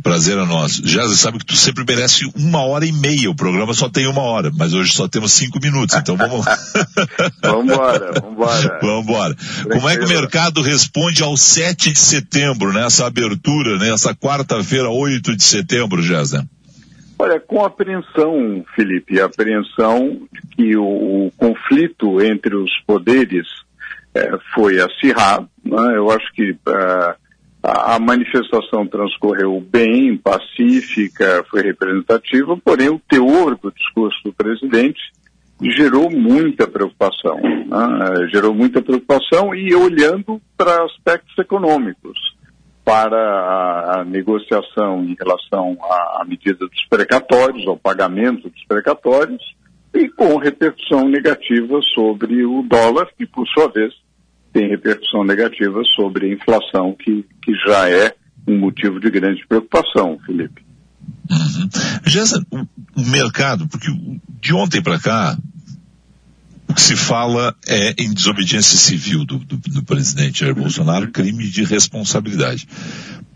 Prazer é nosso. Gessner, sabe que tu sempre merece uma hora e meia. O programa só tem uma hora, mas hoje só temos cinco minutos, então vamos Vambora, vambora. Vambora. Como é que o mercado responde ao 7 de setembro, nessa abertura, nessa quarta-feira, 8 de setembro, Gessner? Olha, com apreensão, Felipe, apreensão de que o, o conflito entre os poderes eh, foi acirrado. Né? Eu acho que ah, a, manifestação transcorreu bem, pacífica, foi representativa, porém o teor do discurso do presidente gerou muita preocupação. né? Gerou muita preocupação e olhando para aspectos econômicos para a, negociação em relação à medida dos precatórios, ao pagamento dos precatórios, e com repercussão negativa sobre o dólar, que por sua vez tem repercussão negativa sobre a inflação, que, que já é um motivo de grande preocupação, Felipe. Uhum. O, o mercado, porque de ontem para cá, o que se fala é em desobediência civil do, do, do presidente Jair Bolsonaro, crime de responsabilidade.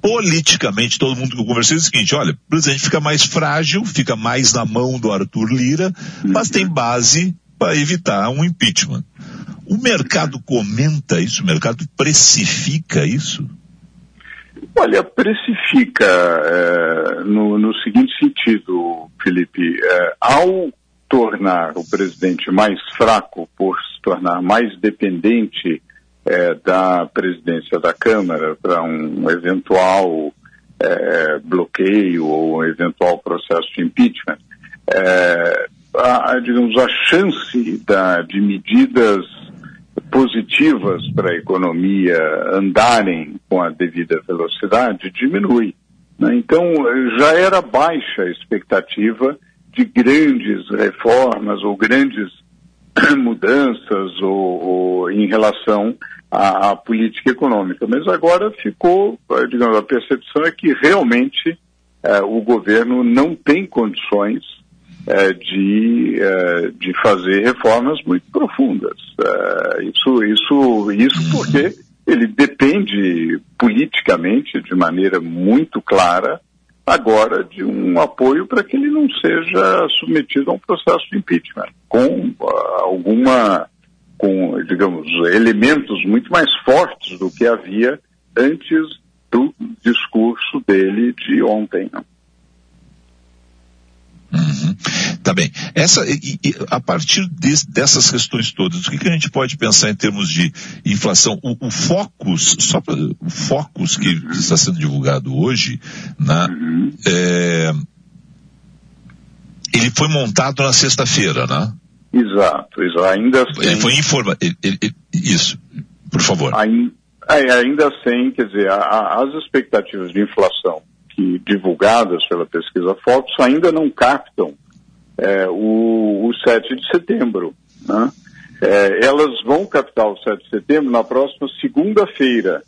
Politicamente, todo mundo que eu conversei é o seguinte, olha, o presidente fica mais frágil, fica mais na mão do Arthur Lira, mas tem base para evitar um impeachment. O mercado comenta isso, o mercado precifica isso? Olha, precifica é, no, no, seguinte sentido, Felipe. É, ao tornar o presidente mais fraco, por se tornar mais dependente é, da presidência da Câmara para um eventual é, bloqueio ou um eventual processo de impeachment, é, a, digamos, a chance da, de medidas positivas para a economia andarem com a devida velocidade diminui. Né? Então, já era baixa a expectativa de grandes reformas ou grandes mudanças ou, ou em relação à, à, política econômica. Mas agora ficou, digamos, a percepção é que realmente eh, o governo não tem condições eh, de, eh, de fazer reformas muito profundas. isso, isso, isso porque ele depende politicamente de maneira muito clara agora de um apoio para que ele não seja submetido a um processo de impeachment, com uh, alguma, com, digamos, elementos muito mais fortes do que havia antes do discurso dele de ontem. Né? Uhum. Tá bem. Essa, e, e, a partir de, dessas questões todas, o que, que, a gente pode pensar em termos de inflação? O, o Focus, só pra, o Focus que, está sendo divulgado hoje, né, uhum. é, ele foi montado na sexta-feira, né? Exato, exato. Ainda sem... Ele foi informado. Isso, por favor. Ainda, é, ainda sem, quer dizer, a, a, as expectativas de inflação que, divulgadas pela pesquisa Focus ainda não captam é, o, o 7 de setembro. Né? É, elas vão captar o 7 de setembro na próxima segunda-feira,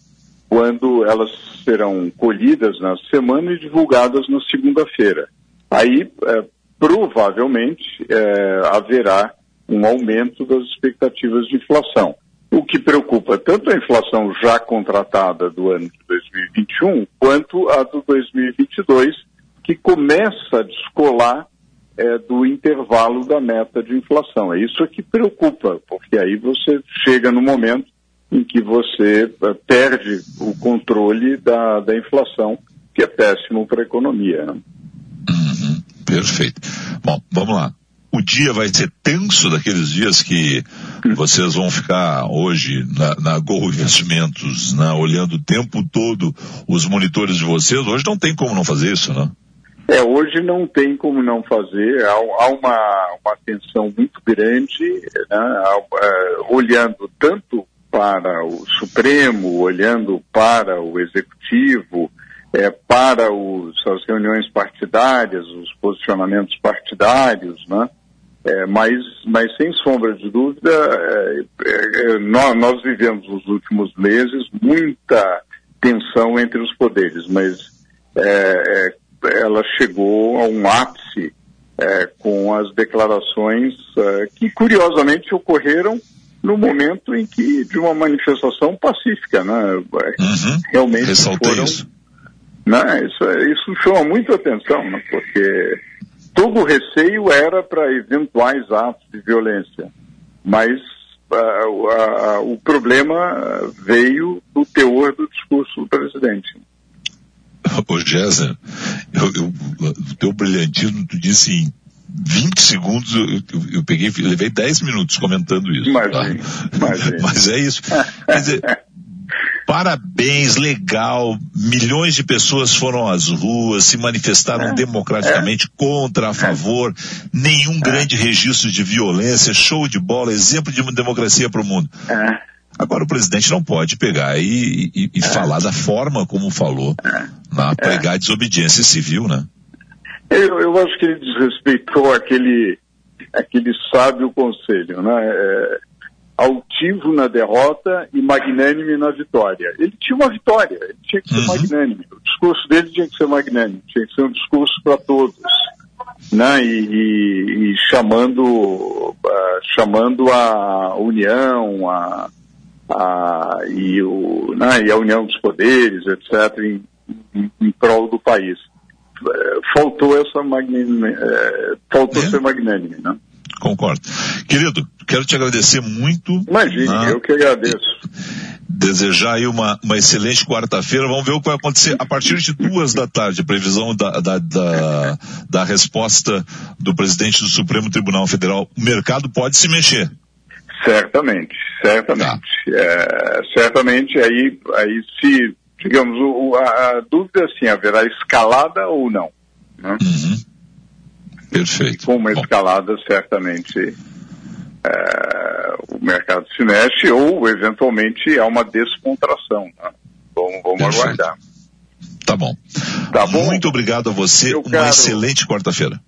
quando elas serão colhidas na semana e divulgadas na segunda-feira. Aí, é, provavelmente, é, haverá um aumento das expectativas de inflação o que preocupa tanto a inflação já contratada do ano de 2021 quanto a do 2022, que começa a descolar é, do intervalo da meta de inflação. É isso que preocupa, porque aí você chega no momento em que você é, perde o controle da, da inflação, que é péssimo para a economia. Né? Uhum, perfeito. Bom, vamos lá o dia vai ser tenso daqueles dias que vocês vão ficar hoje na, na Go Investimentos, né, olhando o tempo todo os monitores de vocês. Hoje não tem como não fazer isso, né? É, hoje não tem como não fazer. Há, há uma, uma tensão muito grande, né, é, olhando tanto para o Supremo, olhando para o Executivo, é, para os, as reuniões partidárias, os posicionamentos partidários, né? É, mas, mas sem sombra de dúvida, é, é, é nós, nós, vivemos nos últimos meses muita tensão entre os poderes, mas é, é, ela chegou a um ápice com as declarações que curiosamente ocorreram no momento em que de uma manifestação pacífica, né? Uhum. Realmente foram, isso. Né? Isso, isso chama muito atenção, né? porque todo o receio era para eventuais atos de violência, mas uh, uh, o problema veio do teor do discurso do presidente. Ô Géser, o teu brilhantismo, tu disse em 20 segundos, eu, eu, eu, peguei, levei 10 minutos comentando isso. Imagina, tá? imagina. Mas é isso. Quer dizer, Parabéns, legal. Milhões de pessoas foram às ruas, se manifestaram é, democraticamente é. contra, a favor. Nenhum é. grande registro de violência, show de bola, exemplo de democracia para o mundo. É. Agora o presidente não pode pegar e, e, e é. falar da forma como falou, na pregar desobediência civil, né? Eu, eu acho que ele desrespeitou aquele aquele sábio conselho, né? Altivo na derrota e magnânime na vitória. Ele tinha uma vitória, ele tinha que ser uhum. magnânime. O discurso dele tinha que ser magnânime, tinha que ser um discurso para todos. Né? E, e, e chamando, uh, chamando a união, a, a, e, o, né? e a união dos poderes, etc., em, em, em prol do país. Uh, faltou essa magnânime, uh, faltou é. ser magnânime, né? Concordo. Querido, quero te agradecer muito. Imagine, né? eu que agradeço. Desejar aí uma, uma excelente quarta-feira. Vamos ver o que vai acontecer a partir de duas da tarde, a previsão da, da, da, da resposta do presidente do Supremo Tribunal Federal. O mercado pode se mexer. Certamente, certamente. Tá. É, certamente aí, aí se, digamos, o, a, a, dúvida é assim, haverá escalada ou não. Né? Uhum. Perfeito. Com uma Bom. escalada, certamente é, o mercado se mexe ou, eventualmente, há uma descontração. Né? Vamos, aguardar. Tá bom. Tá bom. Muito obrigado a você. Eu uma excelente quarta-feira.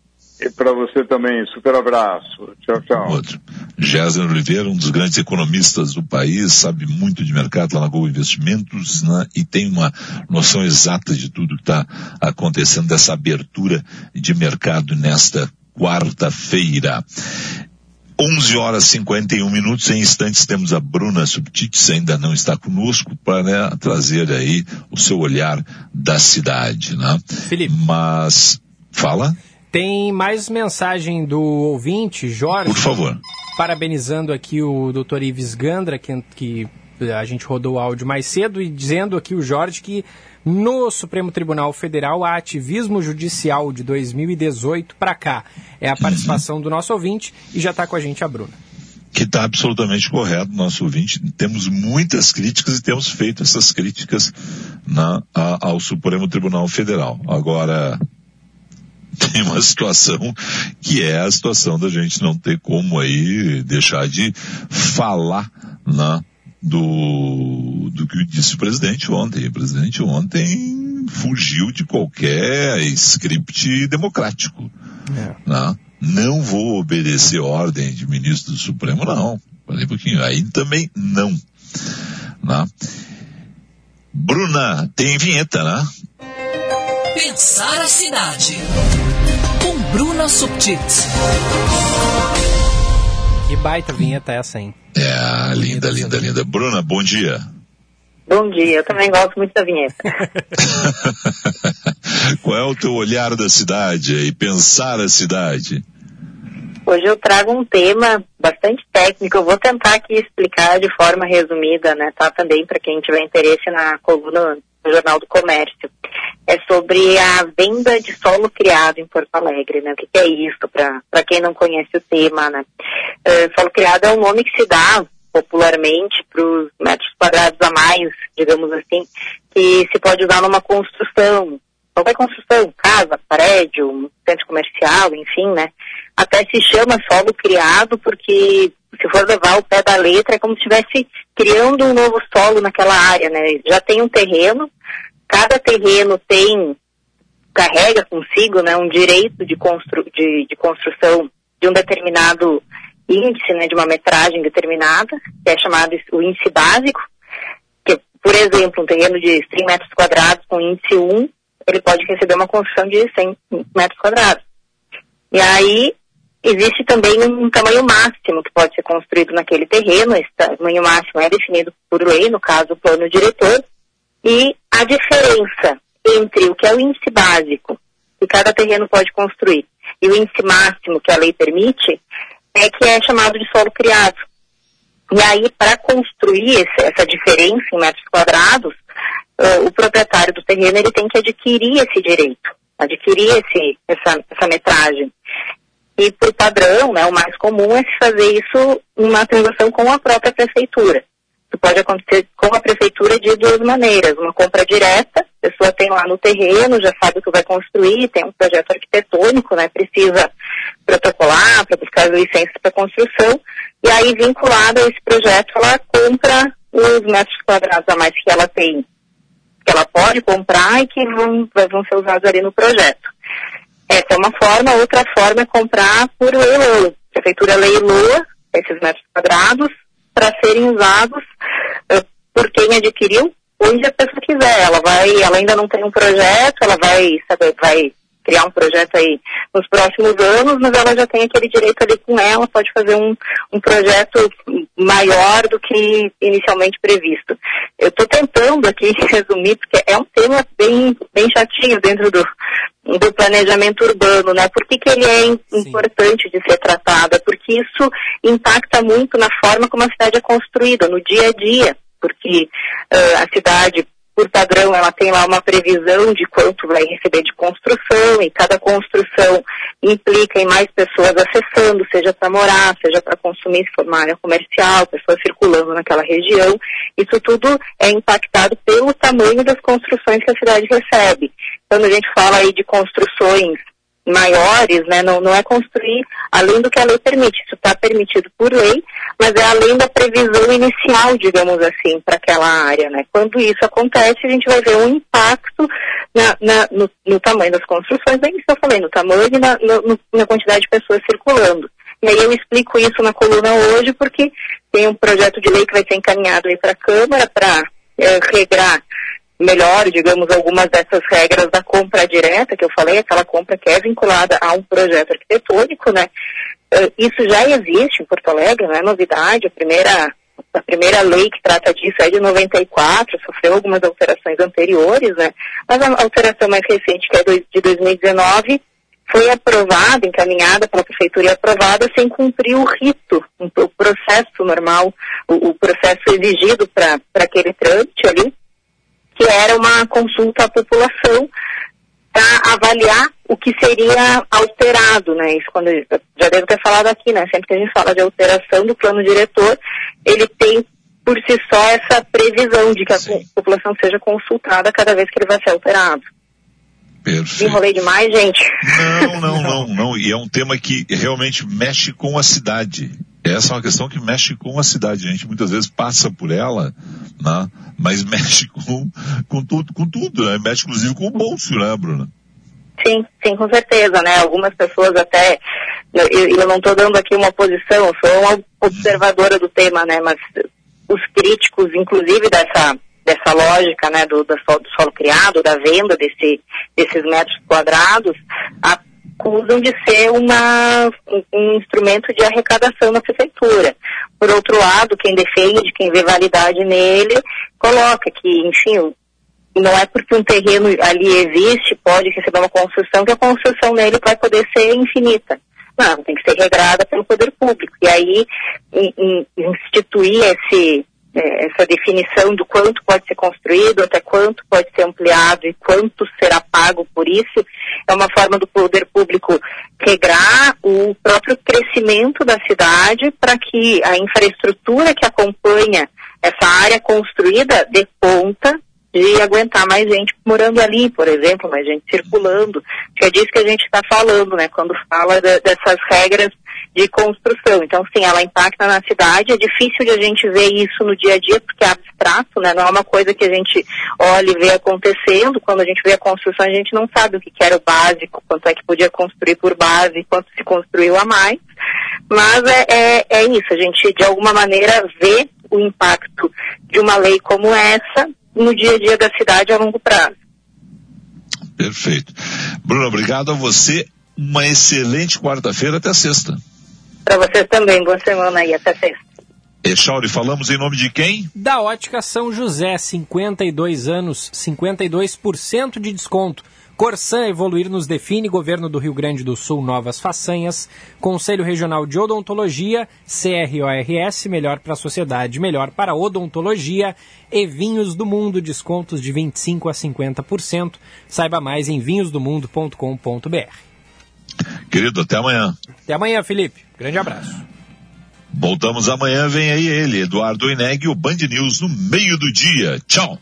E para você também, super abraço. Tchau, tchau. Outro. Géser Oliveira, um dos grandes economistas do país, sabe muito de mercado lá na Gol Investimentos né, e tem uma noção exata de tudo que está acontecendo, dessa abertura de mercado nesta quarta-feira. 11 horas e 51 minutos, em instantes temos a Bruna Subtites, ainda não está conosco, para né, trazer aí o seu olhar da cidade, né? Felipe. Mas, fala. Tem mais mensagem do ouvinte, Jorge. Por favor. Parabenizando aqui o Dr. Ives Gandra, que, que a gente rodou o áudio mais cedo, e dizendo aqui o Jorge que no Supremo Tribunal Federal há ativismo judicial de 2018 para cá. É a participação do nosso ouvinte e já está com a gente a Bruna que está absolutamente correto, nosso ouvinte. Temos muitas críticas e temos feito essas críticas na, a, ao Supremo Tribunal Federal. Agora, tem uma situação que é a situação da gente não ter como aí deixar de falar na do, do que disse o presidente ontem. O presidente ontem fugiu de qualquer script democrático. É. Né? Não vou obedecer ordem de ministro do Supremo, não. Falei um pouquinho. Aí também não. Né? Bruna, tem vinheta, né? Pensar a cidade. Bruna Subtits. Que baita vinheta é essa, hein? É, linda, linda, linda. Bruna, bom dia. Bom dia, eu também gosto muito da vinheta. Qual é o teu olhar da cidade e pensar a cidade? Hoje eu trago um tema bastante técnico, eu vou tentar aqui explicar de forma resumida, né, tá? Também para quem tiver interesse na coluna do Jornal do Comércio. É sobre a venda de solo criado em Porto Alegre, né? O que, que é isso, para quem não conhece o tema, né? Uh, solo criado é um nome que se dá popularmente para os metros quadrados a mais, digamos assim, que se pode usar numa construção, qualquer construção, casa, prédio, centro comercial, enfim, né? Até se chama solo criado porque se for levar o pé da letra é como se estivesse criando um novo solo naquela área, né? Já tem um terreno, cada terreno tem carrega consigo, né, um direito de, constru, de, de construção de um determinado índice, né, de uma metragem determinada, que é chamado o índice básico, que, por exemplo, um terreno de 100 metros quadrados com índice 1, ele pode receber uma construção de 100 metros quadrados. E aí, existe também um tamanho máximo que pode ser construído naquele terreno, esse tamanho máximo é definido por lei, no caso, o plano diretor, e a diferença entre o que é o índice básico que cada terreno pode construir e o índice máximo que a lei permite é que é chamado de solo criado. E aí, para construir essa diferença em metros quadrados, uh, o proprietário do terreno ele tem que adquirir esse direito, adquirir esse, essa, essa metragem. E por padrão, né, o mais comum é se fazer isso numa transação com a própria prefeitura. Isso pode acontecer com a prefeitura de duas maneiras. Uma compra direta, a pessoa tem lá no terreno, já sabe o que vai construir, tem um projeto arquitetônico, né, precisa protocolar para buscar licenças para construção, e aí vinculada a esse projeto ela compra os metros quadrados a mais que ela tem, que ela pode comprar e que vão, vão ser usados ali no projeto. Essa é uma forma, outra forma é comprar por leilão. A prefeitura leiloa esses metros quadrados para serem usados uh, por quem adquiriu onde a pessoa quiser. Ela vai, ela ainda não tem um projeto, ela vai, vai criar um projeto aí nos próximos anos, mas ela já tem aquele direito ali com ela, pode fazer um, um projeto maior do que inicialmente previsto. Eu estou tentando aqui resumir, porque é um tema bem, bem chatinho dentro do, do planejamento urbano, né? Por que, que ele é importante de ser tratado? Porque isso impacta muito na forma como a cidade é construída, no dia a dia, porque uh, a cidade por padrão, ela tem lá uma previsão de quanto vai receber de construção, e cada construção implica em mais pessoas acessando, seja para morar, seja para consumir, se for uma área comercial, pessoas circulando naquela região. Isso tudo é impactado pelo tamanho das construções que a cidade recebe. Quando a gente fala aí de construções maiores, né, não, não é construir além do que a lei permite. Isso está permitido por lei, mas é além da previsão inicial, digamos assim, para aquela área. Né? Quando isso acontece, a gente vai ver um impacto na, na, no, no, tamanho das construções, bem isso que eu falei, no tamanho e na, no, na quantidade de pessoas circulando. E aí eu explico isso na coluna hoje, porque tem um projeto de lei que vai ser encaminhado aí para a Câmara para é, regrar melhor, digamos, algumas dessas regras da compra direta, que eu falei, aquela compra que é vinculada a um projeto arquitetônico, né? Uh, isso já existe em Porto Alegre, não é novidade, a primeira, a primeira lei que trata disso é de 94, sofreu algumas alterações anteriores, né? Mas a alteração mais recente, que é de 2019, foi aprovada, encaminhada pela prefeitura e aprovada sem cumprir o rito, o processo normal, o, o processo exigido para aquele trâmite ali que era uma consulta à população para avaliar o que seria alterado, né? Isso quando já devo ter falado aqui, né? Sempre que a gente fala de alteração do plano diretor, ele tem por si só essa previsão de que a Sim. população seja consultada cada vez que ele vai ser alterado. Perfeito. Enrolei demais, gente? Não, não, não, não. E é um tema que realmente mexe com a cidade. Essa é uma questão que mexe com a cidade. A gente muitas vezes passa por ela, né? mas mexe com, com tudo, com tudo, né? Mexe inclusive com o bolso, né, Bruna? Sim, sim, com certeza, né? Algumas pessoas até, eu, eu não estou dando aqui uma posição, sou uma observadora do tema, né? Mas os críticos, inclusive dessa dessa lógica, né, do, do, solo, do solo criado, da venda desse, desses metros quadrados, acusam de ser uma, um instrumento de arrecadação na prefeitura. Por outro lado, quem defende, quem vê validade nele, coloca que, enfim, não é porque um terreno ali existe, pode receber uma construção, que a construção nele vai poder ser infinita. Não, tem que ser regrada pelo poder público. E aí, in, in, instituir esse, essa definição do quanto pode ser construído, até quanto pode ser ampliado e quanto será pago por isso, é uma forma do poder público regrar o próprio crescimento da cidade para que a infraestrutura que acompanha essa área construída dê conta de aguentar mais gente morando ali, por exemplo, mais gente circulando, que é disso que a gente está falando, né, quando fala de, dessas regras de construção. Então, sim, ela impacta na cidade. É difícil de a gente ver isso no dia a dia, porque é abstrato, né? Não é uma coisa que a gente olha e vê acontecendo. Quando a gente vê a construção, a gente não sabe o que era o básico, quanto é que podia construir por base, quanto se construiu a mais. Mas é, é, é isso, a gente de alguma maneira vê o impacto de uma lei como essa no dia a dia da cidade a longo prazo. Perfeito. Bruno, obrigado a você. Uma excelente quarta-feira até sexta. Para vocês também, boa semana aí, até sexta. Echauri, falamos em nome de quem? Da Ótica São José, 52 anos, 52% de desconto. Corsan Evoluir nos define, Governo do Rio Grande do Sul, novas façanhas. Conselho Regional de Odontologia, CRORS, melhor para a sociedade, melhor para a odontologia. E Vinhos do Mundo, descontos de 25% a 50%. Saiba mais em vinhosdomundo.com.br. Querido, até amanhã. Até amanhã, Felipe. Grande abraço. Voltamos amanhã, vem aí ele, Eduardo Ineg, o Band News no meio do dia. Tchau.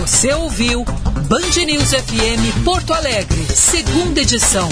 Você ouviu Band News FM Porto Alegre, segunda edição.